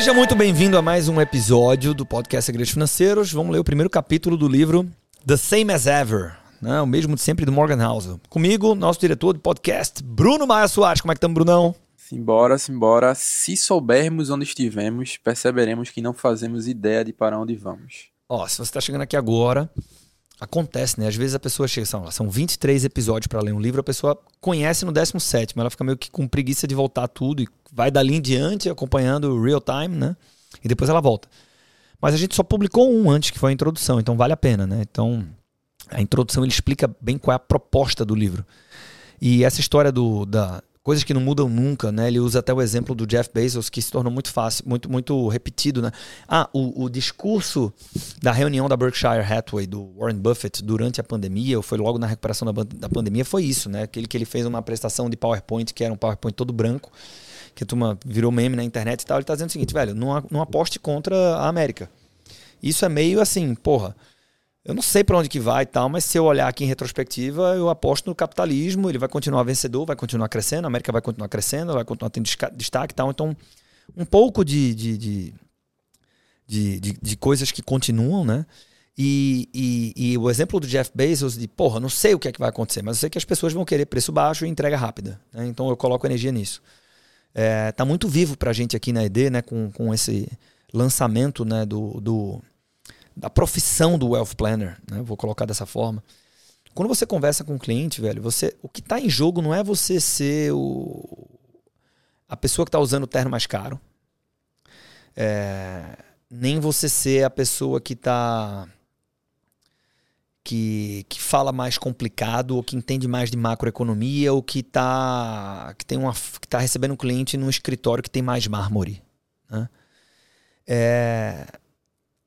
Seja muito bem-vindo a mais um episódio do podcast Segredos Financeiros. Vamos ler o primeiro capítulo do livro The Same as Ever, né? o mesmo de sempre do Morgan Housel. Comigo, nosso diretor de podcast, Bruno Maia Soares. Como é que estamos, Brunão? Simbora, simbora. Se soubermos onde estivemos, perceberemos que não fazemos ideia de para onde vamos. Ó, se você está chegando aqui agora, acontece, né? Às vezes a pessoa chega, são, são 23 episódios para ler um livro, a pessoa conhece no 17, ela fica meio que com preguiça de voltar tudo e vai dali em diante acompanhando o real time, né? E depois ela volta. Mas a gente só publicou um antes, que foi a introdução, então vale a pena, né? Então, a introdução ele explica bem qual é a proposta do livro. E essa história do, da, coisas que não mudam nunca, né? Ele usa até o exemplo do Jeff Bezos, que se tornou muito fácil, muito, muito repetido, né? Ah, o, o discurso da reunião da Berkshire Hathaway, do Warren Buffett, durante a pandemia, ou foi logo na recuperação da, da pandemia, foi isso, né? Aquele que ele fez uma prestação de PowerPoint, que era um PowerPoint todo branco, que a turma virou meme na internet e tal. Ele tá dizendo o seguinte, velho, não, não aposte contra a América. Isso é meio assim, porra eu não sei para onde que vai e tal, mas se eu olhar aqui em retrospectiva, eu aposto no capitalismo, ele vai continuar vencedor, vai continuar crescendo, a América vai continuar crescendo, vai continuar tendo destaque e tal. Então, um pouco de, de, de, de, de, coisas que continuam, né? E, e, e, o exemplo do Jeff Bezos de, porra, não sei o que é que vai acontecer, mas eu sei que as pessoas vão querer preço baixo e entrega rápida. Né? Então eu coloco energia nisso. É, tá muito vivo pra gente aqui na ED, né? Com, com esse lançamento né? do, do da profissão do wealth planner, né? Vou colocar dessa forma. Quando você conversa com um cliente, velho, você, o que está em jogo não é você ser o, a pessoa que está usando o terno mais caro, é, nem você ser a pessoa que está que, que fala mais complicado ou que entende mais de macroeconomia ou que tá que tem uma que tá recebendo um cliente num escritório que tem mais mármore, né? É,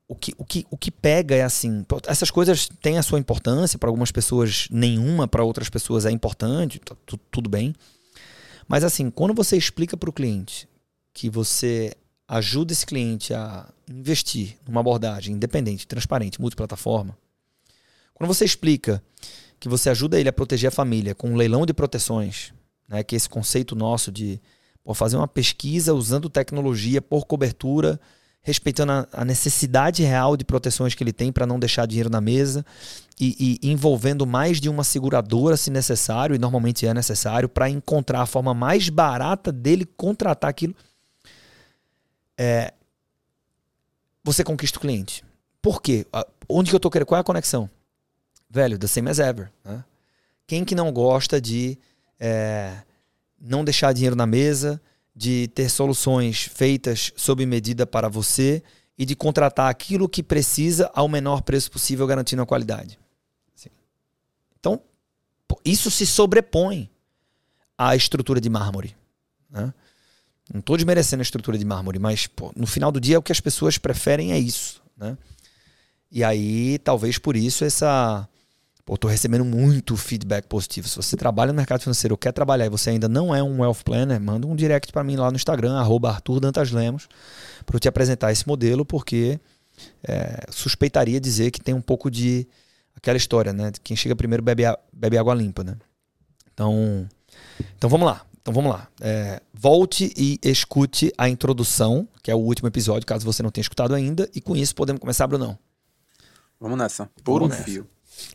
o que, o, que, o que pega é assim: essas coisas têm a sua importância, para algumas pessoas nenhuma, para outras pessoas é importante, tá, tudo bem. Mas assim, quando você explica para o cliente que você ajuda esse cliente a investir numa abordagem independente, transparente, multiplataforma, quando você explica que você ajuda ele a proteger a família com um leilão de proteções, né, que é esse conceito nosso de pô, fazer uma pesquisa usando tecnologia por cobertura respeitando a, a necessidade real de proteções que ele tem para não deixar dinheiro na mesa e, e, envolvendo mais de uma seguradora se necessário, e normalmente é necessário, para encontrar a forma mais barata dele contratar aquilo. É, você conquista o cliente. Por quê? Onde que eu tô querendo? Qual é a conexão? Velho, the same as ever. Né? Quem que não gosta de é, não deixar dinheiro na mesa, de ter soluções feitas sob medida para você e de contratar aquilo que precisa ao menor preço possível, garantindo a qualidade. Assim. Então, isso se sobrepõe à estrutura de mármore. Né? Não estou desmerecendo a estrutura de mármore, mas pô, no final do dia o que as pessoas preferem é isso. Né? E aí, talvez por isso, essa Pô, tô recebendo muito feedback positivo. Se você trabalha no mercado financeiro ou quer trabalhar e você ainda não é um wealth planner, manda um direct para mim lá no Instagram, arroba Arthur Dantas Lemos, para eu te apresentar esse modelo, porque é, suspeitaria dizer que tem um pouco de aquela história, né? Quem chega primeiro bebe, bebe água limpa, né? Então, então vamos lá. Então vamos lá. É, volte e escute a introdução, que é o último episódio, caso você não tenha escutado ainda, e com isso podemos começar, Brunão. Vamos nessa. Por vamos um nessa. fio.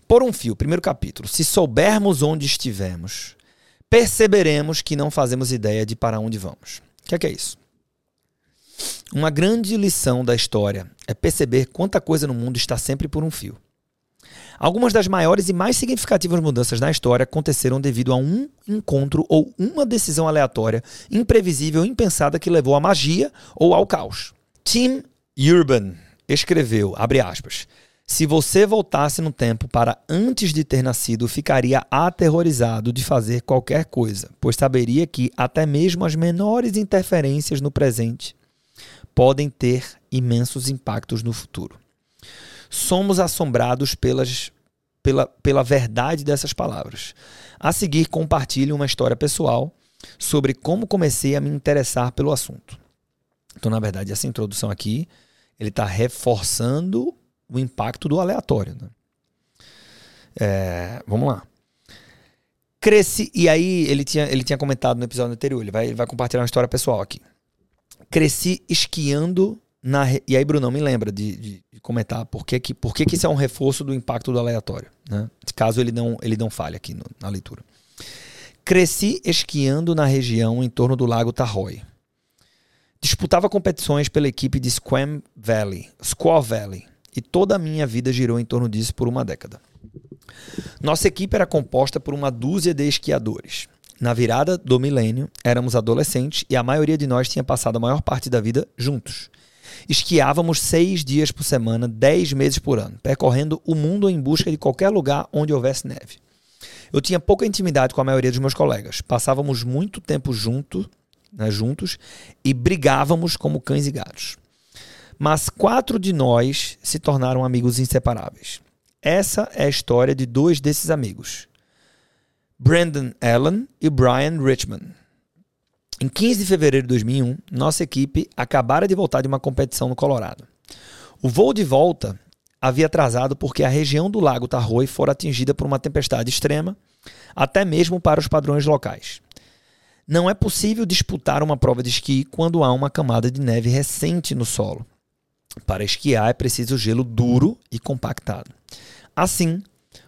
Por um fio, primeiro capítulo. Se soubermos onde estivemos, perceberemos que não fazemos ideia de para onde vamos. O que é, que é isso? Uma grande lição da história é perceber quanta coisa no mundo está sempre por um fio. Algumas das maiores e mais significativas mudanças na história aconteceram devido a um encontro ou uma decisão aleatória, imprevisível, impensada que levou à magia ou ao caos. Tim Urban escreveu, abre aspas, se você voltasse no tempo para antes de ter nascido, ficaria aterrorizado de fazer qualquer coisa, pois saberia que até mesmo as menores interferências no presente podem ter imensos impactos no futuro. Somos assombrados pelas, pela, pela verdade dessas palavras. A seguir, compartilho uma história pessoal sobre como comecei a me interessar pelo assunto. Então, na verdade, essa introdução aqui ele está reforçando o impacto do aleatório. Né? É, vamos lá. Cresci, e aí ele tinha, ele tinha comentado no episódio anterior, ele vai, ele vai compartilhar uma história pessoal aqui. Cresci esquiando na. E aí, Brunão, me lembra de, de- de comentar por que, que, por que, que isso é um reforço do impacto do aleatório, né? Caso ele não, ele não falhe aqui no- na leitura. Cresci esquiando na região em torno do Lago Tahoe. Disputava competições pela equipe de Squam Valley, Squaw Valley, e toda a minha vida girou em torno disso por uma década. Nossa equipe era composta por uma dúzia de esquiadores. Na virada do milênio, éramos adolescentes e a maioria de nós tinha passado a maior parte da vida juntos. Esquiávamos seis dias por semana, dez meses por ano, percorrendo o mundo em busca de qualquer lugar onde houvesse neve. Eu tinha pouca intimidade com a maioria dos meus colegas. Passávamos muito tempo junto, né, juntos e brigávamos como cães e gatos. Mas quatro de nós se tornaram amigos inseparáveis. Essa é a história de dois desses amigos. Brandon Allen e Brian Richmond. Em 15 de fevereiro de 2001, nossa equipe acabara de voltar de uma competição no Colorado. O voo de volta havia atrasado porque a região do Lago Tahoe fora atingida por uma tempestade extrema, até mesmo para os padrões locais. Não é possível disputar uma prova de esqui quando há uma camada de neve recente no solo. Para esquiar é preciso gelo duro e compactado. Assim,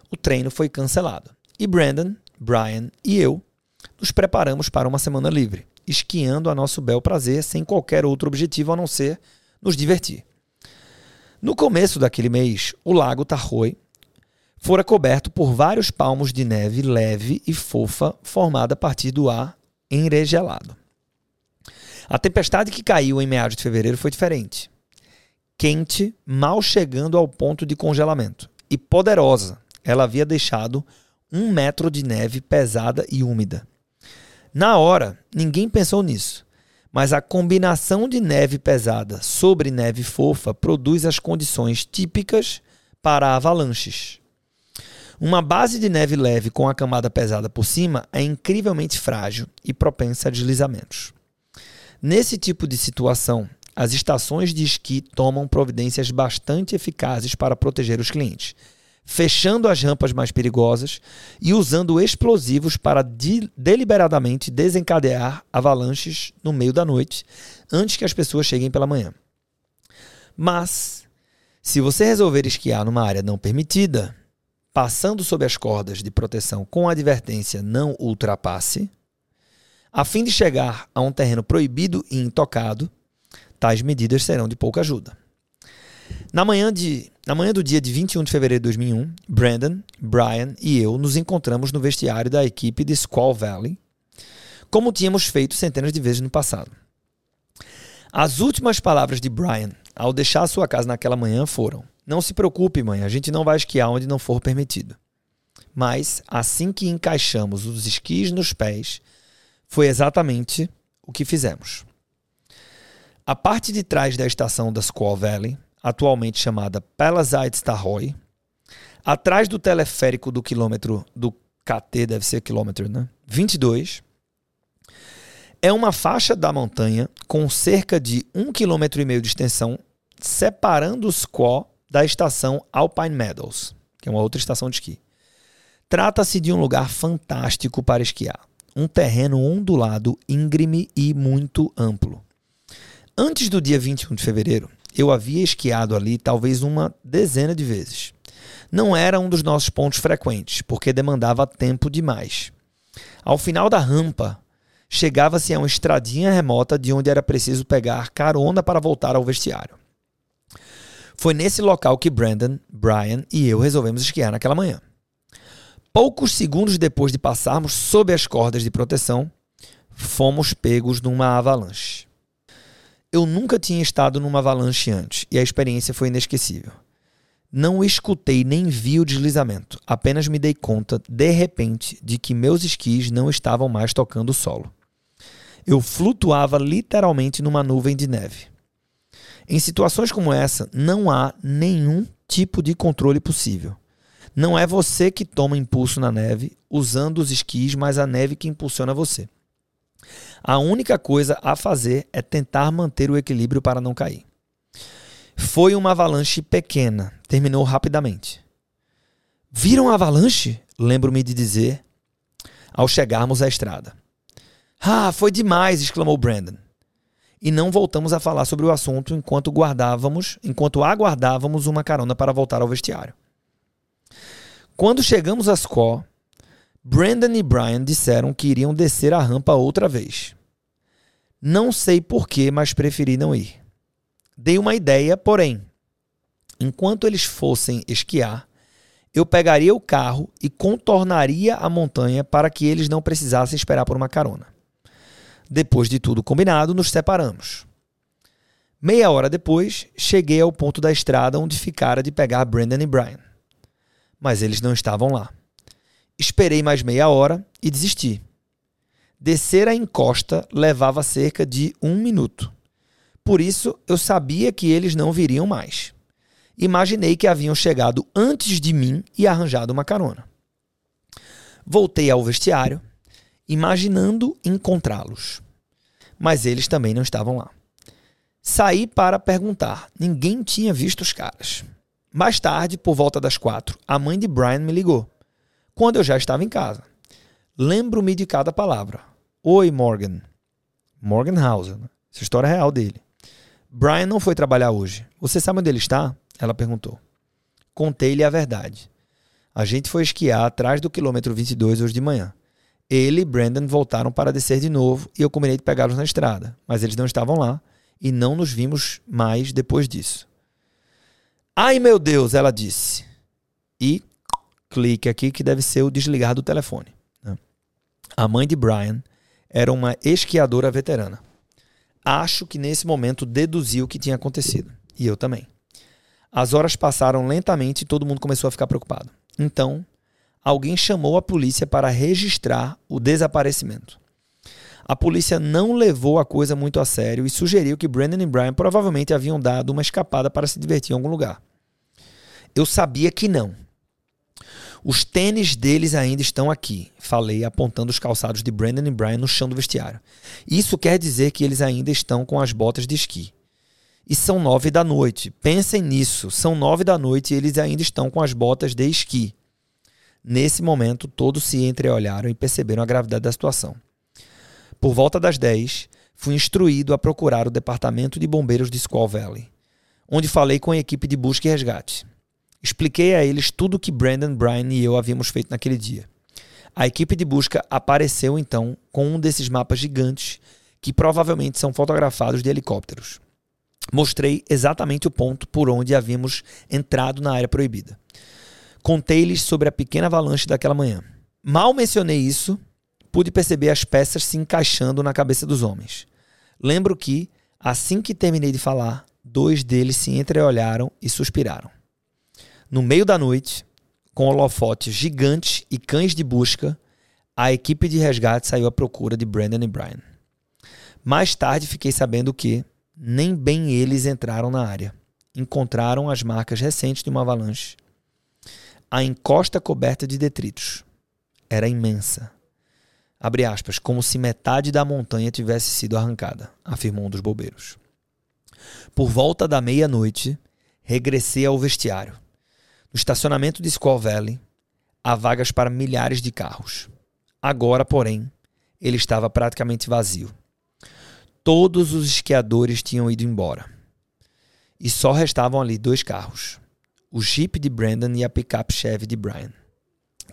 o treino foi cancelado. E Brandon, Brian e eu nos preparamos para uma semana livre, esquiando a nosso bel prazer sem qualquer outro objetivo a não ser nos divertir. No começo daquele mês, o lago Tahoe fora coberto por vários palmos de neve leve e fofa formada a partir do ar enregelado. A tempestade que caiu em meados de fevereiro foi diferente. Quente, mal chegando ao ponto de congelamento, e poderosa. Ela havia deixado um metro de neve pesada e úmida. Na hora, ninguém pensou nisso, mas a combinação de neve pesada sobre neve fofa produz as condições típicas para avalanches. Uma base de neve leve com a camada pesada por cima é incrivelmente frágil e propensa a deslizamentos. Nesse tipo de situação, as estações de esqui tomam providências bastante eficazes para proteger os clientes, fechando as rampas mais perigosas e usando explosivos para de deliberadamente desencadear avalanches no meio da noite, antes que as pessoas cheguem pela manhã. Mas, se você resolver esquiar numa área não permitida, passando sob as cordas de proteção com advertência não ultrapasse, a fim de chegar a um terreno proibido e intocado, tais medidas serão de pouca ajuda. Na manhã, de, na manhã do dia de 21 de fevereiro de 2001, Brandon, Brian e eu nos encontramos no vestiário da equipe de Squaw Valley, como tínhamos feito centenas de vezes no passado. As últimas palavras de Brian ao deixar sua casa naquela manhã foram: Não se preocupe, mãe, a gente não vai esquiar onde não for permitido. Mas, assim que encaixamos os esquis nos pés, foi exatamente o que fizemos. A parte de trás da estação da Squaw Valley, atualmente chamada Palisades Tahoe, atrás do teleférico do quilômetro do KT, deve ser quilômetro, né? 22, é uma faixa da montanha com cerca de um quilômetro e meio de extensão, separando o Squaw da estação Alpine Meadows, que é uma outra estação de esqui. Trata-se de um lugar fantástico para esquiar, um terreno ondulado, íngreme e muito amplo. Antes do dia 21 de fevereiro, eu havia esquiado ali talvez uma dezena de vezes. Não era um dos nossos pontos frequentes, porque demandava tempo demais. Ao final da rampa, chegava-se a uma estradinha remota de onde era preciso pegar carona para voltar ao vestiário. Foi nesse local que Brandon, Brian e eu resolvemos esquiar naquela manhã. Poucos segundos depois de passarmos sob as cordas de proteção, fomos pegos numa avalanche. Eu nunca tinha estado numa avalanche antes e a experiência foi inesquecível. Não escutei nem vi o deslizamento, apenas me dei conta, de repente, de que meus esquis não estavam mais tocando o solo. Eu flutuava literalmente numa nuvem de neve. Em situações como essa, não há nenhum tipo de controle possível. Não é você que toma impulso na neve usando os esquis, mas a neve que impulsiona você. A única coisa a fazer é tentar manter o equilíbrio para não cair. Foi uma avalanche pequena, terminou rapidamente. Viram a avalanche? Lembro-me de dizer ao chegarmos à estrada. Ah, foi demais! exclamou Brandon. e não voltamos a falar sobre o assunto enquanto guardávamos, enquanto aguardávamos uma carona para voltar ao vestiário. Quando chegamos a Score, Brandon e Brian disseram que iriam descer a rampa outra vez. Não sei porquê, mas preferi não ir. Dei uma ideia, porém, enquanto eles fossem esquiar, eu pegaria o carro e contornaria a montanha para que eles não precisassem esperar por uma carona. Depois de tudo combinado, nos separamos. Meia hora depois, cheguei ao ponto da estrada onde ficara de pegar Brandon e Brian. Mas eles não estavam lá. Esperei mais meia hora e desisti. Descer a encosta levava cerca de um minuto. Por isso, eu sabia que eles não viriam mais. Imaginei que haviam chegado antes de mim e arranjado uma carona. Voltei ao vestiário imaginando encontrá-los. Mas eles também não estavam lá. Saí para perguntar. Ninguém tinha visto os caras. Mais tarde, por volta das quatro, a mãe de Brian me ligou. Quando eu já estava em casa. Lembro-me de cada palavra. Oi, Morgan. Morgan Hauser. Né? Essa história é real dele. Brian não foi trabalhar hoje. Você sabe onde ele está? Ela perguntou. Contei-lhe a verdade. A gente foi esquiar atrás do quilômetro 22 hoje de manhã. Ele e Brandon voltaram para descer de novo e eu combinei de pegá-los na estrada, mas eles não estavam lá e não nos vimos mais depois disso. Ai meu Deus, ela disse. E clique aqui que deve ser o desligar do telefone. Né? A mãe de Brian era uma esquiadora veterana. Acho que nesse momento deduziu o que tinha acontecido. E eu também. As horas passaram lentamente e todo mundo começou a ficar preocupado. Então, alguém chamou a polícia para registrar o desaparecimento. A polícia não levou a coisa muito a sério e sugeriu que Brandon e Brian provavelmente haviam dado uma escapada para se divertir em algum lugar. Eu sabia que não. Os tênis deles ainda estão aqui, falei, apontando os calçados de Brandon e Brian no chão do vestiário. Isso quer dizer que eles ainda estão com as botas de esqui. E são nove da noite. Pensem nisso. São nove da noite e eles ainda estão com as botas de esqui. Nesse momento, todos se entreolharam e perceberam a gravidade da situação. Por volta das 10, fui instruído a procurar o departamento de bombeiros de Squaw Valley, onde falei com a equipe de busca e resgate. Expliquei a eles tudo o que Brandon, Brian e eu havíamos feito naquele dia. A equipe de busca apareceu então com um desses mapas gigantes que provavelmente são fotografados de helicópteros. Mostrei exatamente o ponto por onde havíamos entrado na área proibida. Contei-lhes sobre a pequena avalanche daquela manhã. Mal mencionei isso, pude perceber as peças se encaixando na cabeça dos homens. Lembro que, assim que terminei de falar, dois deles se entreolharam e suspiraram. No meio da noite, com holofotes gigantes e cães de busca, a equipe de resgate saiu à procura de Brandon e Brian. Mais tarde fiquei sabendo que nem bem eles entraram na área. Encontraram as marcas recentes de uma avalanche a encosta coberta de detritos. Era imensa. Abre aspas, como se metade da montanha tivesse sido arrancada, afirmou um dos bombeiros. Por volta da meia-noite, regressei ao vestiário. No estacionamento de Squaw Valley, há vagas para milhares de carros. Agora, porém, ele estava praticamente vazio. Todos os esquiadores tinham ido embora. E só restavam ali dois carros o Jeep de Brandon e a picape Chevy de Brian.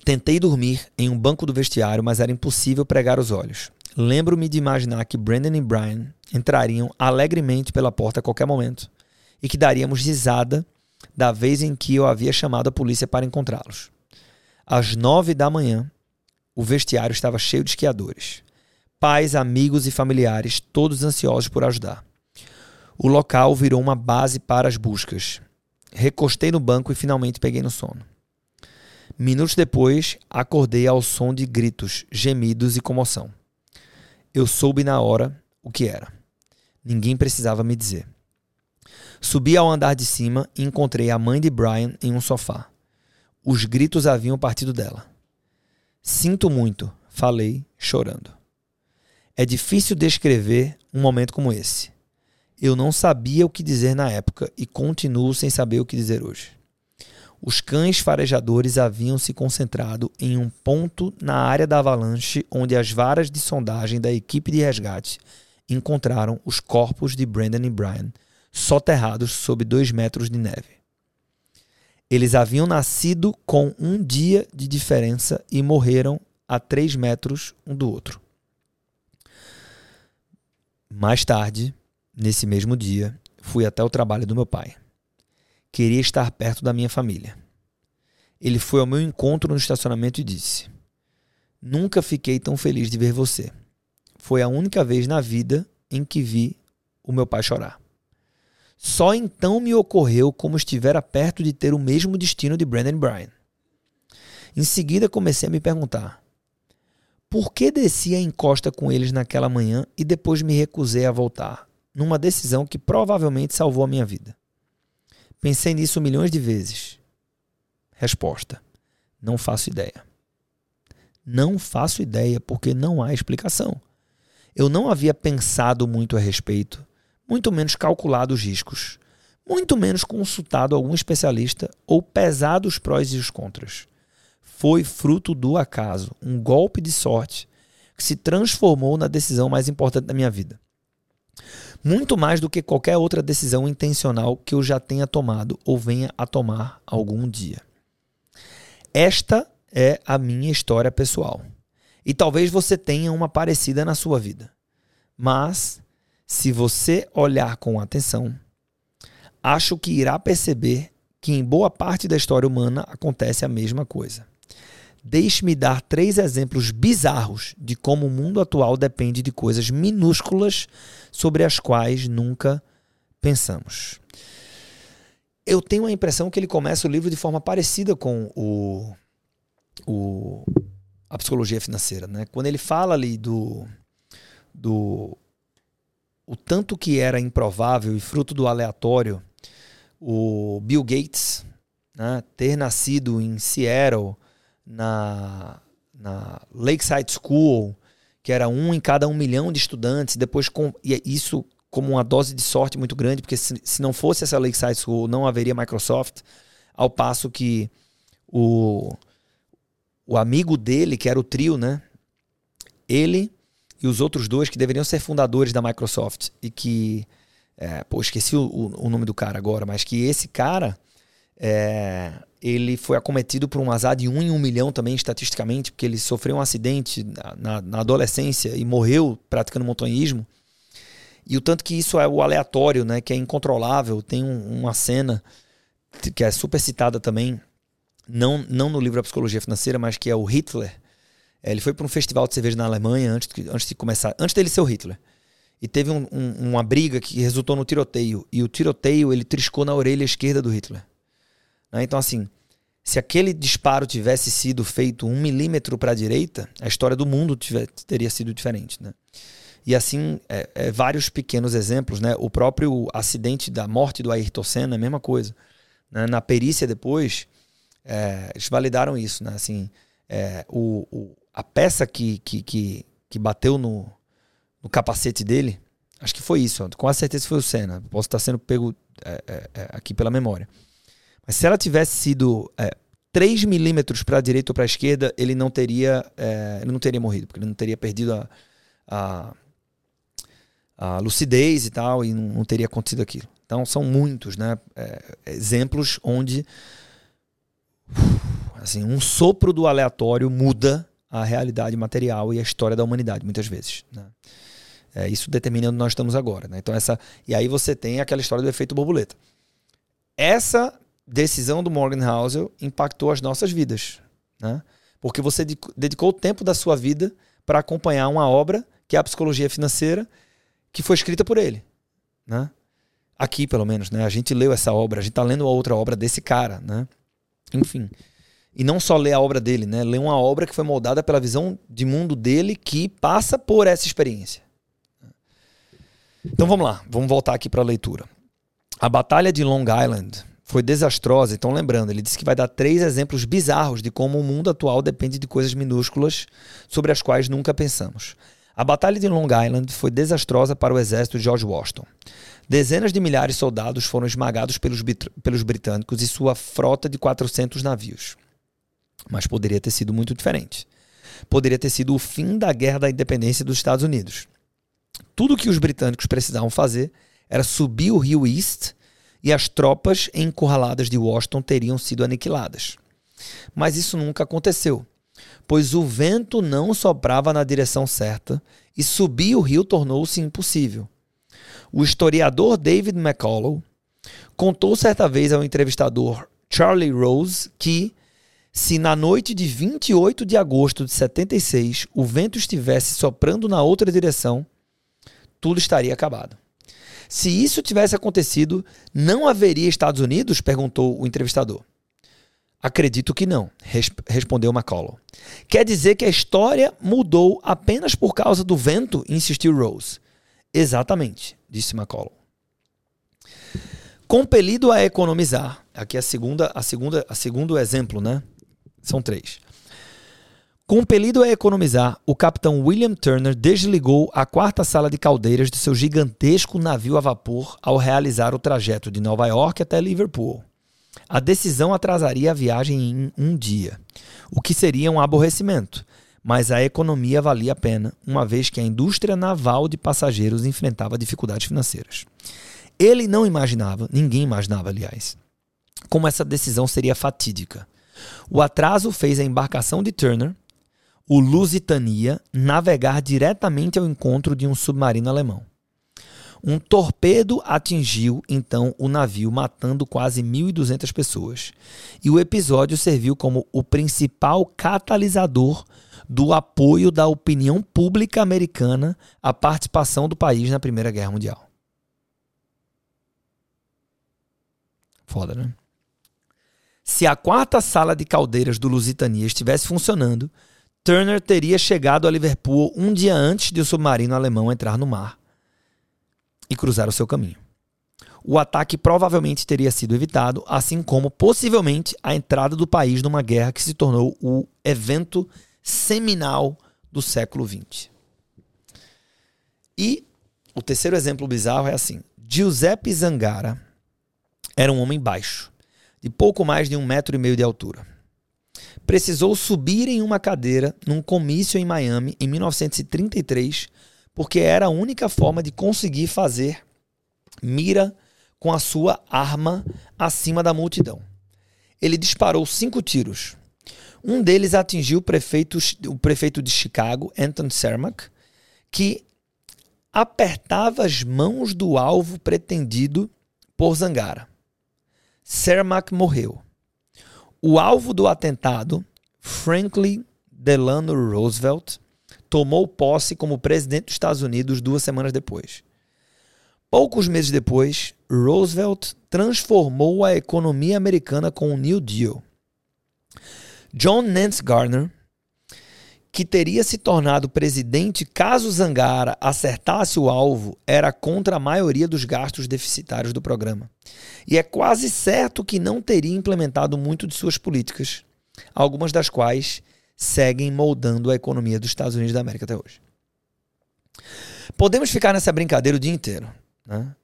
Tentei dormir em um banco do vestiário, mas era impossível pregar os olhos. Lembro-me de imaginar que Brandon e Brian entrariam alegremente pela porta a qualquer momento e que daríamos risada da vez em que eu havia chamado a polícia para encontrá-los. Às nove da manhã, o vestiário estava cheio de esquiadores. Pais, amigos e familiares, todos ansiosos por ajudar. O local virou uma base para as buscas Recostei no banco e finalmente peguei no sono. Minutos depois, acordei ao som de gritos, gemidos e comoção. Eu soube na hora o que era. Ninguém precisava me dizer. Subi ao andar de cima e encontrei a mãe de Brian em um sofá. Os gritos haviam partido dela. Sinto muito, falei, chorando. É difícil descrever um momento como esse. Eu não sabia o que dizer na época e continuo sem saber o que dizer hoje. Os cães farejadores haviam se concentrado em um ponto na área da avalanche onde as varas de sondagem da equipe de resgate encontraram os corpos de Brandon e Brian soterrados sob dois metros de neve. Eles haviam nascido com um dia de diferença e morreram a três metros um do outro. Mais tarde, nesse mesmo dia, fui até o trabalho do meu pai. Queria estar perto da minha família. Ele foi ao meu encontro no estacionamento e disse: Nunca fiquei tão feliz de ver você. Foi a única vez na vida em que vi o meu pai chorar. Só então me ocorreu como estivera perto de ter o mesmo destino de Brandon Bryan. Em seguida comecei a me perguntar: por que desci a encosta com eles naquela manhã e depois me recusei a voltar, numa decisão que provavelmente salvou a minha vida? Pensei nisso milhões de vezes. Resposta: Não faço ideia. Não faço ideia porque não há explicação. Eu não havia pensado muito a respeito, muito menos calculado os riscos, muito menos consultado algum especialista ou pesado os prós e os contras. Foi fruto do acaso, um golpe de sorte que se transformou na decisão mais importante da minha vida. Muito mais do que qualquer outra decisão intencional que eu já tenha tomado ou venha a tomar algum dia. Esta é a minha história pessoal. E talvez você tenha uma parecida na sua vida. Mas se você olhar com atenção, acho que irá perceber que em boa parte da história humana acontece a mesma coisa. Deixe-me dar três exemplos bizarros de como o mundo atual depende de coisas minúsculas sobre as quais nunca pensamos. Eu tenho a impressão que ele começa o livro de forma parecida com o, o a psicologia financeira, né? Quando ele fala ali do, do o tanto que era improvável e fruto do aleatório o Bill Gates né, ter nascido em Seattle, na, na Lakeside School, que era um em cada um milhão de estudantes, depois com, e isso como uma dose de sorte muito grande, porque se, se não fosse essa Lakeside School, não haveria Microsoft, ao passo que o, o amigo dele, que era o trio, né? Ele e os outros dois que deveriam ser fundadores da Microsoft e que. É, pô, esqueci o, o, nome do cara agora, mas que esse cara. É, ele foi acometido por um azar de um em um milhão também, estatisticamente, porque ele sofreu um acidente na, na adolescência e morreu praticando montanhismo. E o tanto que isso é o aleatório, né, que é incontrolável. Tem um, uma cena que é super citada também, não, não no livro A Psicologia Financeira, mas que é o Hitler ele foi para um festival de cerveja na Alemanha antes, antes de começar, antes dele ser o Hitler. E teve um, um, uma briga que resultou no tiroteio. E o tiroteio ele triscou na orelha esquerda do Hitler. Né? Então, assim, se aquele disparo tivesse sido feito um milímetro para a direita, a história do mundo tiver, teria sido diferente. Né? E assim, é, é, vários pequenos exemplos. Né? O próprio acidente da morte do Ayrton Senna é a mesma coisa. Né? Na perícia depois, é, eles validaram isso. Né? Assim, é, o, o, a peça que, que, que, que bateu no, no capacete dele, acho que foi isso. Com certeza foi o Senna. Posso estar sendo pego é, é, é aqui pela memória. Mas se ela tivesse sido é, 3 milímetros para a direita ou para a esquerda, ele não teria é, ele não teria morrido, porque ele não teria perdido a, a, a lucidez e tal, e não, não, teria acontecido aquilo. Então são muitos né, é, exemplos onde assim, um sopro do aleatório muda a realidade material e a história da humanidade, muitas vezes. Né? É, isso determina onde nós estamos agora. Né? Então essa, e aí você tem aquela história do efeito borboleta. Essa decisão do Morgan Housel impactou as nossas vidas. Né? Porque você dedicou o tempo da sua vida para acompanhar uma obra, que é a Psicologia Financeira, que foi escrita por ele. Né? Aqui, pelo menos. Né? A gente leu essa obra, a gente está lendo outra obra desse cara. Né? Enfim. E não só ler a obra dele, né? Ler uma obra que foi moldada pela visão de mundo dele que passa por essa experiência. Então vamos lá, vamos voltar aqui para a leitura. A Batalha de Long Island foi desastrosa, então lembrando, ele disse que vai dar três exemplos bizarros de como o mundo atual depende de coisas minúsculas sobre as quais nunca pensamos. A Batalha de Long Island foi desastrosa para o exército de George Washington. Dezenas de milhares de soldados foram esmagados pelos, pelos britânicos e sua frota de 400 navios. Mas poderia ter sido muito diferente. Poderia ter sido o fim da Guerra da Independência dos Estados Unidos. Tudo que os britânicos precisavam fazer era subir o rio East e as tropas encurraladas de Washington teriam sido aniquiladas. Mas isso nunca aconteceu, pois o vento não soprava na direção certa e subir o rio tornou-se impossível. O historiador David McCullough contou certa vez ao entrevistador Charlie Rose que, se na noite de 28 de agosto de 76 o vento estivesse soprando na outra direção, tudo estaria acabado. Se isso tivesse acontecido, não haveria Estados Unidos? perguntou o entrevistador. Acredito que não, respondeu McCullough. Quer dizer que a história mudou apenas por causa do vento? insistiu Rose. Exatamente, disse McCullough. Compelido a economizar, aqui é a segunda, a segunda, a segundo exemplo, né? São três. Compelido a economizar, o capitão William Turner desligou a quarta sala de caldeiras de seu gigantesco navio a vapor ao realizar o trajeto de Nova York até Liverpool. A decisão atrasaria a viagem em um dia, o que seria um aborrecimento, mas a economia valia a pena, uma vez que a indústria naval de passageiros enfrentava dificuldades financeiras. Ele não imaginava, ninguém imaginava, aliás, como essa decisão seria fatídica. O atraso fez a embarcação de Turner, o Lusitania navegar diretamente ao encontro de um submarino alemão. Um torpedo atingiu então o navio, matando quase 1.200 pessoas. E o episódio serviu como o principal catalisador do apoio da opinião pública americana à participação do país na Primeira Guerra Mundial. Foda, né? Se a quarta sala de caldeiras do Lusitania estivesse funcionando, Turner teria chegado a Liverpool um dia antes de o submarino alemão entrar no mar e cruzar o seu caminho. O ataque provavelmente teria sido evitado, assim como possivelmente a entrada do país numa guerra que se tornou o evento seminal do século XX. E o terceiro exemplo bizarro é assim: Giuseppe Zangara era um homem baixo, de pouco mais de um metro e meio de altura precisou subir em uma cadeira num comício em Miami em 1933, porque era a única forma de conseguir fazer mira com a sua arma acima da multidão. Ele disparou cinco tiros. Um deles atingiu o prefeito, o prefeito de Chicago, Anton Cermak, que apertava as mãos do alvo pretendido por Zangara. Cermak morreu. O alvo do atentado, Franklin Delano Roosevelt, tomou posse como presidente dos Estados Unidos duas semanas depois. Poucos meses depois, Roosevelt transformou a economia americana com o New Deal. John Nance Garner, que teria se tornado presidente caso Zangara acertasse o alvo, era contra a maioria dos gastos deficitários do programa. E é quase certo que não teria implementado muito de suas políticas, algumas das quais seguem moldando a economia dos Estados Unidos da América até hoje. Podemos ficar nessa brincadeira o dia inteiro, né?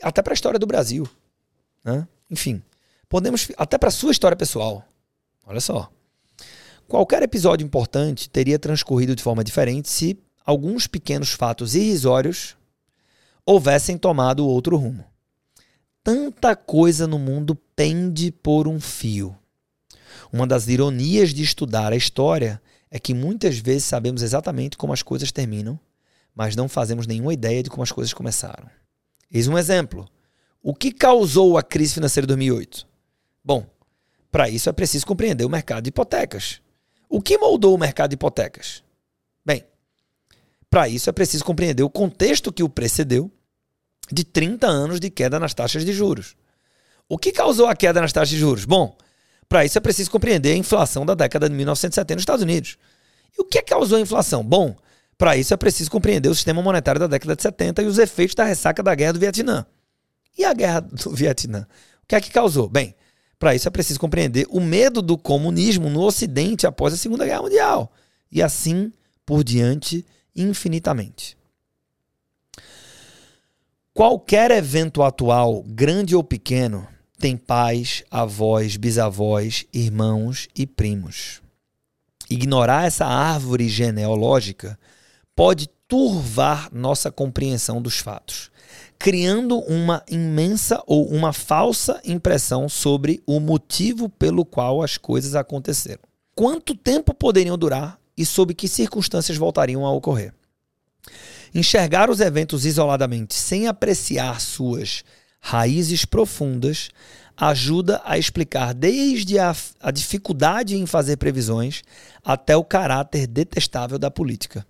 até para a história do Brasil. Né? Enfim, podemos até para a sua história pessoal. Olha só. Qualquer episódio importante teria transcorrido de forma diferente se alguns pequenos fatos irrisórios houvessem tomado outro rumo. Tanta coisa no mundo pende por um fio. Uma das ironias de estudar a história é que muitas vezes sabemos exatamente como as coisas terminam, mas não fazemos nenhuma ideia de como as coisas começaram. Eis um exemplo. O que causou a crise financeira de 2008? Bom, para isso é preciso compreender o mercado de hipotecas. O que moldou o mercado de hipotecas? Bem, para isso é preciso compreender o contexto que o precedeu de 30 anos de queda nas taxas de juros. O que causou a queda nas taxas de juros? Bom, para isso é preciso compreender a inflação da década de 1970 nos Estados Unidos. E o que causou a inflação? Bom, para isso é preciso compreender o sistema monetário da década de 70 e os efeitos da ressaca da guerra do Vietnã. E a guerra do Vietnã? O que é que causou? Bem, para isso é preciso compreender o medo do comunismo no Ocidente após a Segunda Guerra Mundial. E assim por diante, infinitamente. Qualquer evento atual, grande ou pequeno, tem pais, avós, bisavós, irmãos e primos. Ignorar essa árvore genealógica pode turvar nossa compreensão dos fatos, criando uma imensa ou uma falsa impressão sobre o motivo pelo qual as coisas aconteceram. Quanto tempo poderiam durar e sob que circunstâncias voltariam a ocorrer? Enxergar os eventos isoladamente sem apreciar suas raízes profundas ajuda a explicar desde a, a, dificuldade em fazer previsões até o caráter detestável da política.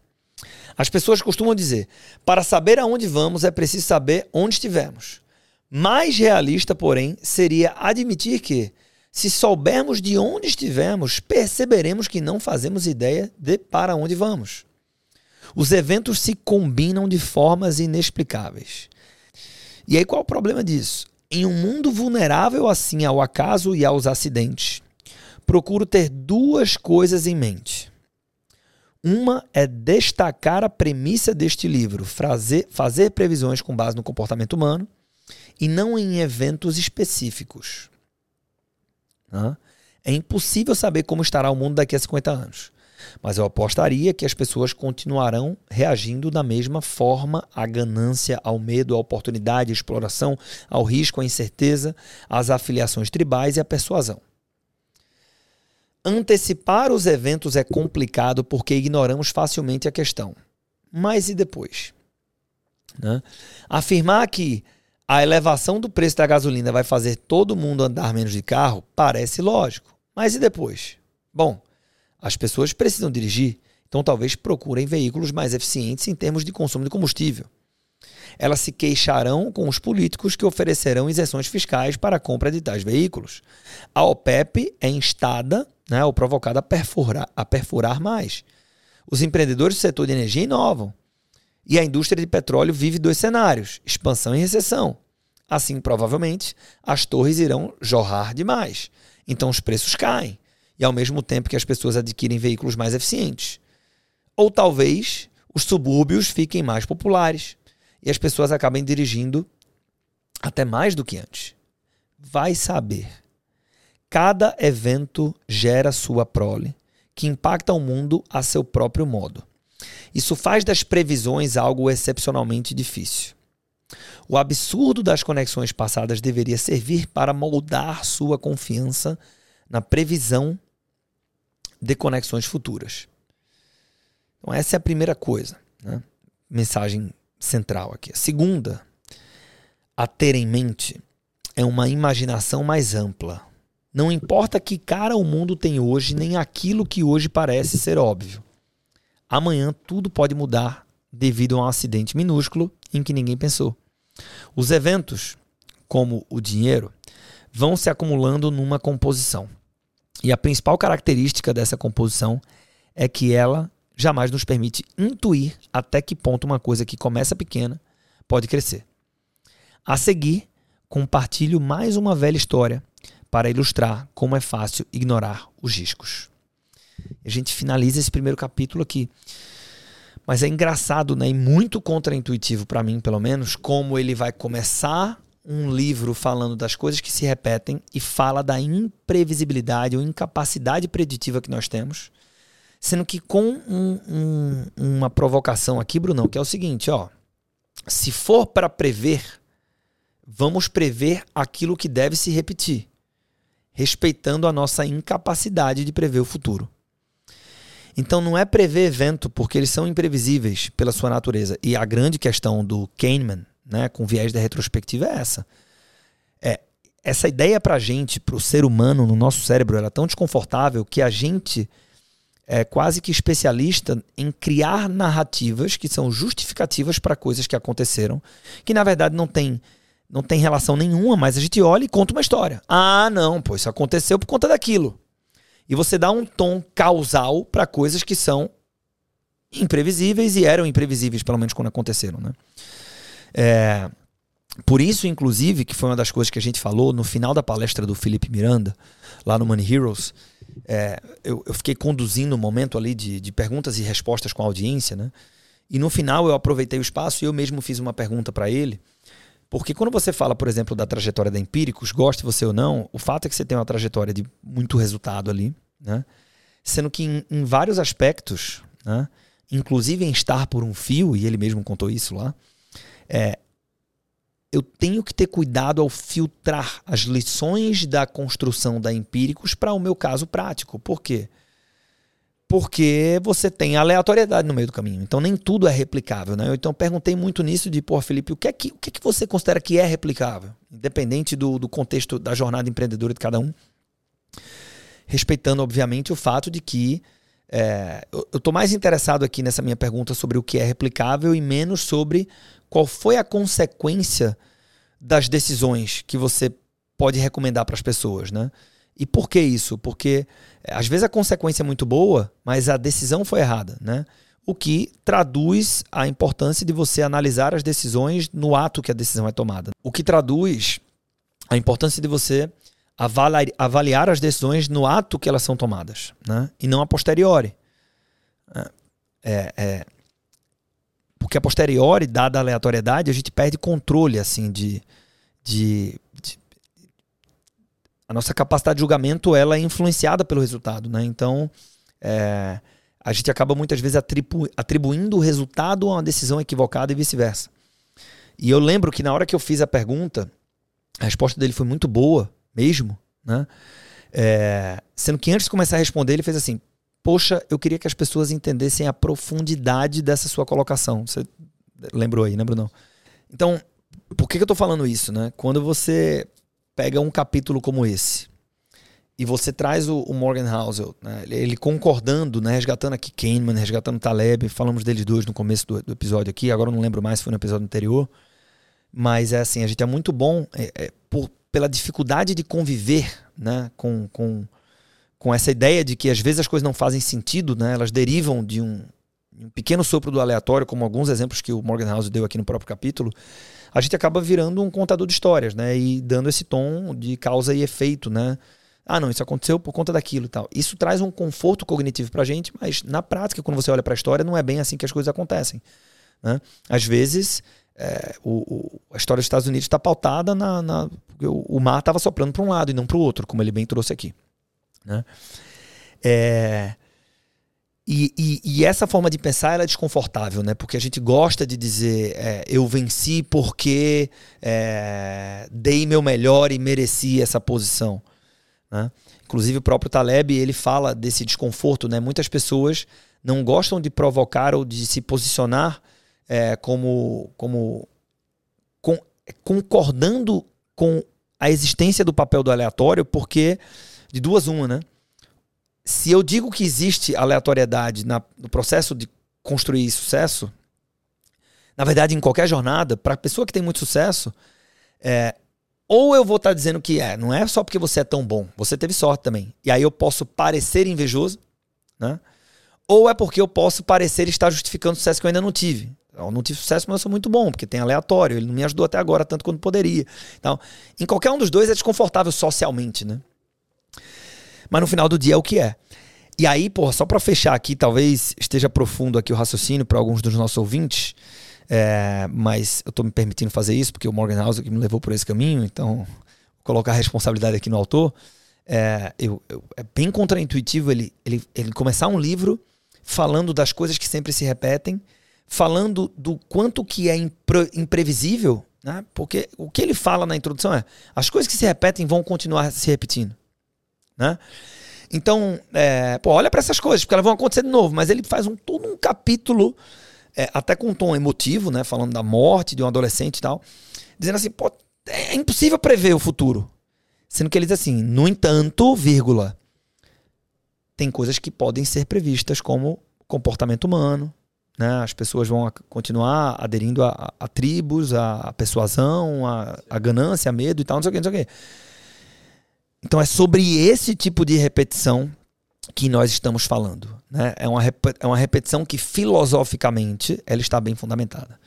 As pessoas costumam dizer: para saber aonde vamos é preciso saber onde estivemos. Mais realista, porém, seria admitir que, se soubermos de onde estivemos, perceberemos que não fazemos ideia de para onde vamos. Os eventos se combinam de formas inexplicáveis. E aí qual o problema disso? Em um mundo vulnerável assim ao acaso e aos acidentes, procuro ter duas coisas em mente. Uma é destacar a premissa deste livro, fazer, fazer previsões com base no comportamento humano e não em eventos específicos. É impossível saber como estará o mundo daqui a 50 anos. Mas eu apostaria que as pessoas continuarão reagindo da mesma forma à ganância, ao medo, à oportunidade, à exploração, ao risco, à incerteza, às afiliações tribais e à persuasão. Antecipar os eventos é complicado porque ignoramos facilmente a questão. Mas e depois? Né? Afirmar que a elevação do preço da gasolina vai fazer todo mundo andar menos de carro parece lógico. Mas e depois? Bom, as pessoas precisam dirigir, então talvez procurem veículos mais eficientes em termos de consumo de combustível. Elas se queixarão com os políticos que oferecerão isenções fiscais para a compra de tais veículos. A OPEP é instada né, ou provocada a perfurar, a perfurar mais. Os empreendedores do setor de energia inovam. E a indústria de petróleo vive dois cenários: expansão e recessão. Assim, provavelmente, as torres irão jorrar demais. Então os preços caem e ao mesmo tempo que as pessoas adquirem veículos mais eficientes. Ou talvez os subúrbios fiquem mais populares e as pessoas acabem dirigindo até mais do que antes. Vai saber. Cada evento gera sua prole, que impacta o mundo a seu próprio modo. Isso faz das previsões algo excepcionalmente difícil. O absurdo das conexões passadas deveria servir para moldar sua confiança na previsão de conexões futuras. Então, essa é a primeira coisa, né? mensagem central aqui. A segunda, a ter em mente, é uma imaginação mais ampla. Não importa que cara o mundo tem hoje, nem aquilo que hoje parece ser óbvio. Amanhã tudo pode mudar devido a um acidente minúsculo em que ninguém pensou. Os eventos, como o dinheiro, vão se acumulando numa composição. E a principal característica dessa composição é que ela jamais nos permite intuir até que ponto uma coisa que começa pequena pode crescer. A seguir, compartilho mais uma velha história para ilustrar como é fácil ignorar os riscos. A gente finaliza esse primeiro capítulo aqui. Mas é engraçado, né, e muito contraintuitivo para mim, pelo menos, como ele vai começar um livro falando das coisas que se repetem e fala da imprevisibilidade ou incapacidade preditiva que nós temos, sendo que com um, um, uma provocação aqui, Brunão, que é o seguinte, ó, se for para prever, vamos prever aquilo que deve se repetir, respeitando a nossa incapacidade de prever o futuro. Então não é prever evento porque eles são imprevisíveis pela sua natureza. E a grande questão do Kahneman né, com viés da retrospectiva é essa. É, essa ideia para a gente, para o ser humano, no nosso cérebro, ela é tão desconfortável que a gente é quase que especialista em criar narrativas que são justificativas para coisas que aconteceram, que na verdade não tem, não tem relação nenhuma, mas a gente olha e conta uma história. Ah, não, pô, isso aconteceu por conta daquilo. E você dá um tom causal para coisas que são imprevisíveis e eram imprevisíveis, pelo menos quando aconteceram, né? É, por isso, inclusive, que foi uma das coisas que a gente falou no final da palestra do Felipe Miranda, lá no Money Heroes, é, eu, eu, fiquei conduzindo um momento ali de, de, perguntas e respostas com a audiência, né? E no final eu aproveitei o espaço e eu mesmo fiz uma pergunta para ele. Porque quando você fala, por exemplo, da trajetória da Empíricos, goste você ou não, o fato é que você tem uma trajetória de muito resultado ali, né? Sendo que em, em vários aspectos, né? inclusive em estar por um fio, e ele mesmo contou isso lá, é, eu tenho que ter cuidado ao filtrar as lições da construção da empíricos para o meu caso prático. Por quê? Porque você tem aleatoriedade no meio do caminho. Então nem tudo é replicável. Né? Então perguntei muito nisso de, pô, Felipe, o que, é que, o que é que você considera que é replicável? Independente do, do contexto da jornada empreendedora de cada um. Respeitando, obviamente, o fato de que é, eu estou mais interessado aqui nessa minha pergunta sobre o que é replicável e menos sobre qual foi a consequência das decisões que você pode recomendar para as pessoas, né? E por que isso? Porque é, às vezes a consequência é muito boa, mas a decisão foi errada, né? O que traduz a importância de você analisar as decisões no ato que a decisão é tomada. O que traduz a importância de você avaliar as decisões no ato que elas são tomadas, né? E não a posteriori. É, é, é porque a posteriori, dada a aleatoriedade, a gente perde controle, assim, de, de, a nossa capacidade de julgamento ela é influenciada pelo resultado, né? Então, é, a gente acaba muitas vezes atribu atribuindo o resultado a uma decisão equivocada e vice-versa. E eu lembro que na hora que eu fiz a pergunta, a resposta dele foi muito boa, mesmo, né? É, sendo que antes de começar a responder, ele fez assim: Poxa, eu queria que as pessoas entendessem a profundidade dessa sua colocação. Você lembrou aí, né, Bruno? Então, por que, que eu estou falando isso, né? Quando você pega um capítulo como esse e você traz o, o Morgan Housel, né? ele, concordando, né? resgatando aqui Kahneman, resgatando Taleb, falamos deles dois no começo do, do, episódio aqui, agora não lembro mais se foi no episódio anterior, mas é assim, a gente é muito bom é, é, por, pela dificuldade de conviver né? com, com com essa ideia de que às vezes as coisas não fazem sentido, né? elas derivam de um, um pequeno sopro do aleatório, como alguns exemplos que o Morgan House deu aqui no próprio capítulo, a gente acaba virando um contador de histórias, né? E dando esse tom de causa e efeito, né? Ah, não, isso aconteceu por conta daquilo e tal. Isso traz um conforto cognitivo pra gente, mas na prática, quando você olha para a história, não é bem assim que as coisas acontecem. Né? Às vezes, é, o, o, a história dos Estados Unidos está pautada na. na o, o mar estava soprando para um lado e não para o outro, como ele bem trouxe aqui. Né? É, e, e, e, essa forma de pensar é desconfortável, né? Porque a gente gosta de dizer é, eu venci porque é, dei meu melhor e mereci essa posição. Né? Inclusive o próprio Taleb ele fala desse desconforto, né? Muitas pessoas não gostam de provocar ou de se posicionar é, como, como com, concordando com a existência do papel do aleatório, porque de duas uma, né? Se eu digo que existe aleatoriedade na, no processo de construir sucesso, na verdade, em qualquer jornada, para a pessoa que tem muito sucesso, é, ou eu vou estar tá dizendo que é, não é só porque você é tão bom, você teve sorte também. E aí eu posso parecer invejoso, né? Ou é porque eu posso parecer estar justificando o sucesso que eu ainda não tive. Eu não tive sucesso, mas eu sou muito bom, porque tem aleatório, ele não me ajudou até agora tanto quanto poderia. Então, em qualquer um dos dois é desconfortável socialmente, né? Mas no final do dia é o que é. E aí, porra, só para fechar aqui, talvez esteja profundo aqui o raciocínio para alguns dos nossos ouvintes, é, mas eu tô me permitindo fazer isso porque o Morgan House é que me levou por esse caminho, então vou colocar a responsabilidade aqui no autor. É, eu, eu, é bem contraintuitivo ele, ele, ele começar um livro falando das coisas que sempre se repetem, falando do quanto que é impre, imprevisível, né? porque o que ele fala na introdução é as coisas que se repetem vão continuar se repetindo. Né? Então, é, pô, olha para essas coisas, porque elas vão acontecer de novo, mas ele faz um, todo um capítulo, é, até com um tom emotivo, né? Falando da morte de um adolescente e tal, dizendo assim, pô, é impossível prever o futuro. Sendo que ele diz assim, no entanto, vírgula, tem coisas que podem ser previstas, como comportamento humano, né? As pessoas vão continuar aderindo a, a, a tribos, a, a persuasão, a, a ganância, a medo e tal, não sei o que, não sei o que. Então é sobre esse tipo de repetição que nós estamos falando. Né? É, uma, é uma repetição que filosoficamente ela está bem fundamentada.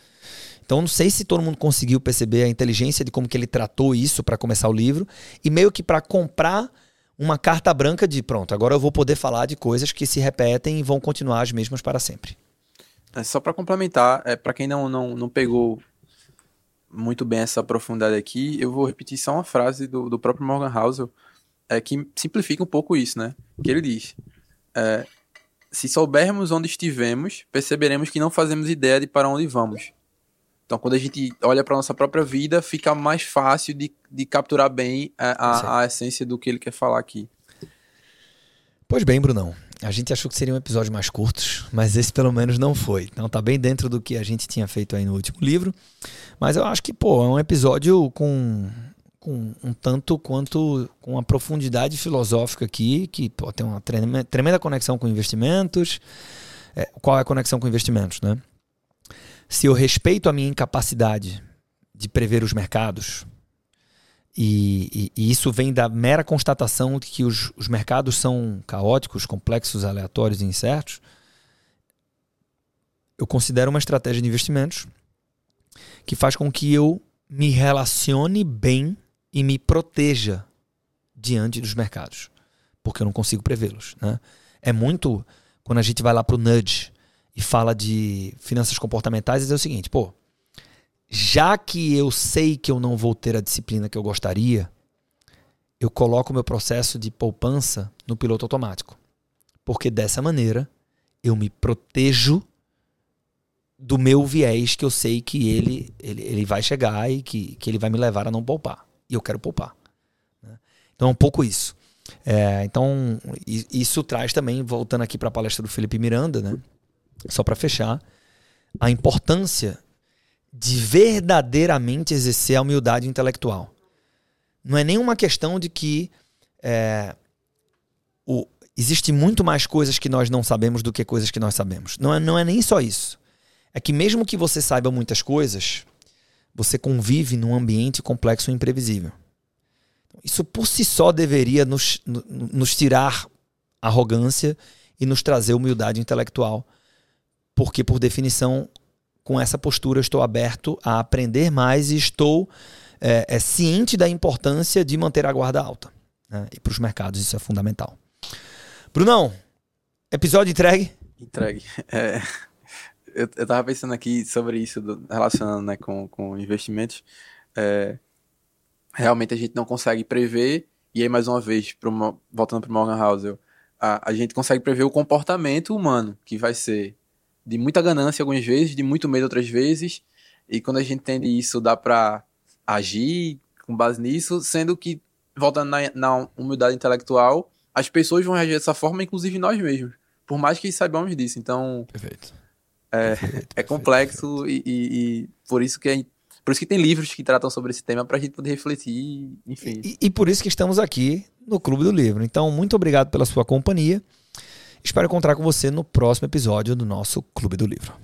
Então não sei se todo mundo conseguiu perceber a inteligência de como que ele tratou isso para começar o livro e meio que para comprar uma carta branca de pronto, agora eu vou poder falar de coisas que se repetem e vão continuar as mesmas para sempre. É só para complementar, é, para quem não, não, não pegou muito bem essa profundidade aqui, eu vou repetir só uma frase do, do próprio Morgan Housel, é, que simplifica um pouco isso, né? Que ele diz: é, se soubermos onde estivemos, perceberemos que não fazemos ideia de para onde vamos. Então, quando a gente olha para nossa própria vida, fica mais fácil de, de capturar bem a, a, a, essência do que ele quer falar aqui. Pois bem, Brunão. A gente achou que seria um episódio mais curtos, mas esse pelo menos não foi. Então tá bem dentro do que a gente tinha feito aí no último livro. Mas eu acho que, pô, é um episódio com com um tanto quanto com uma profundidade filosófica aqui, que pô, tem uma tremenda conexão com investimentos. É, qual é a conexão com investimentos, né? Se eu respeito a minha incapacidade de prever os mercados, e, e, e isso vem da mera constatação de que os, os mercados são caóticos, complexos, aleatórios e incertos, eu considero uma estratégia de investimentos que faz com que eu me relacione bem e me proteja diante dos mercados, porque eu não consigo prevê-los. Né? É muito quando a gente vai lá para o nudge e fala de finanças comportamentais, é o seguinte, pô, já que eu sei que eu não vou ter a disciplina que eu gostaria, eu coloco o meu processo de poupança no piloto automático. Porque dessa maneira eu me protejo do meu viés que eu sei que ele, ele, ele vai chegar e que, que ele vai me levar a não poupar e eu quero poupar. Né? Então é um pouco isso. É, então, isso traz também, voltando aqui para a palestra do Felipe Miranda, né? só para fechar, a importância de verdadeiramente exercer a humildade intelectual. Não é nenhuma questão de que é, o, existe muito mais coisas que nós não sabemos do que coisas que nós sabemos. Não é, não é nem só isso. É que mesmo que você saiba muitas coisas, você convive num ambiente complexo e imprevisível. Isso por si só deveria nos, nos tirar arrogância e nos trazer humildade intelectual, porque, por definição, com essa postura, estou aberto a aprender mais e estou é, é ciente da importância de manter a guarda alta. Né? E para os mercados isso é fundamental. Brunão, episódio entregue? Entregue. É eu, eu tava pensando aqui sobre isso, do, relacionando né, com, com investimentos. É, realmente a gente não consegue prever, e aí mais uma vez, voltando para Morgan Housel, a, a gente consegue prever o comportamento humano, que vai ser de muita ganância algumas vezes, de muito medo outras vezes, e quando a gente entende isso, dá para agir com base nisso, sendo que, voltando na, na humildade intelectual, as pessoas vão reagir dessa forma, inclusive nós mesmos, por mais que saibamos disso. Então, Perfeito. É, é complexo e, e, e, por isso que é, por isso que tem livros que tratam sobre esse tema para a gente poder refletir, enfim. E, e, por isso que estamos aqui no Clube do Livro. Então, muito obrigado pela sua companhia. Espero encontrar com você no próximo episódio do nosso Clube do Livro.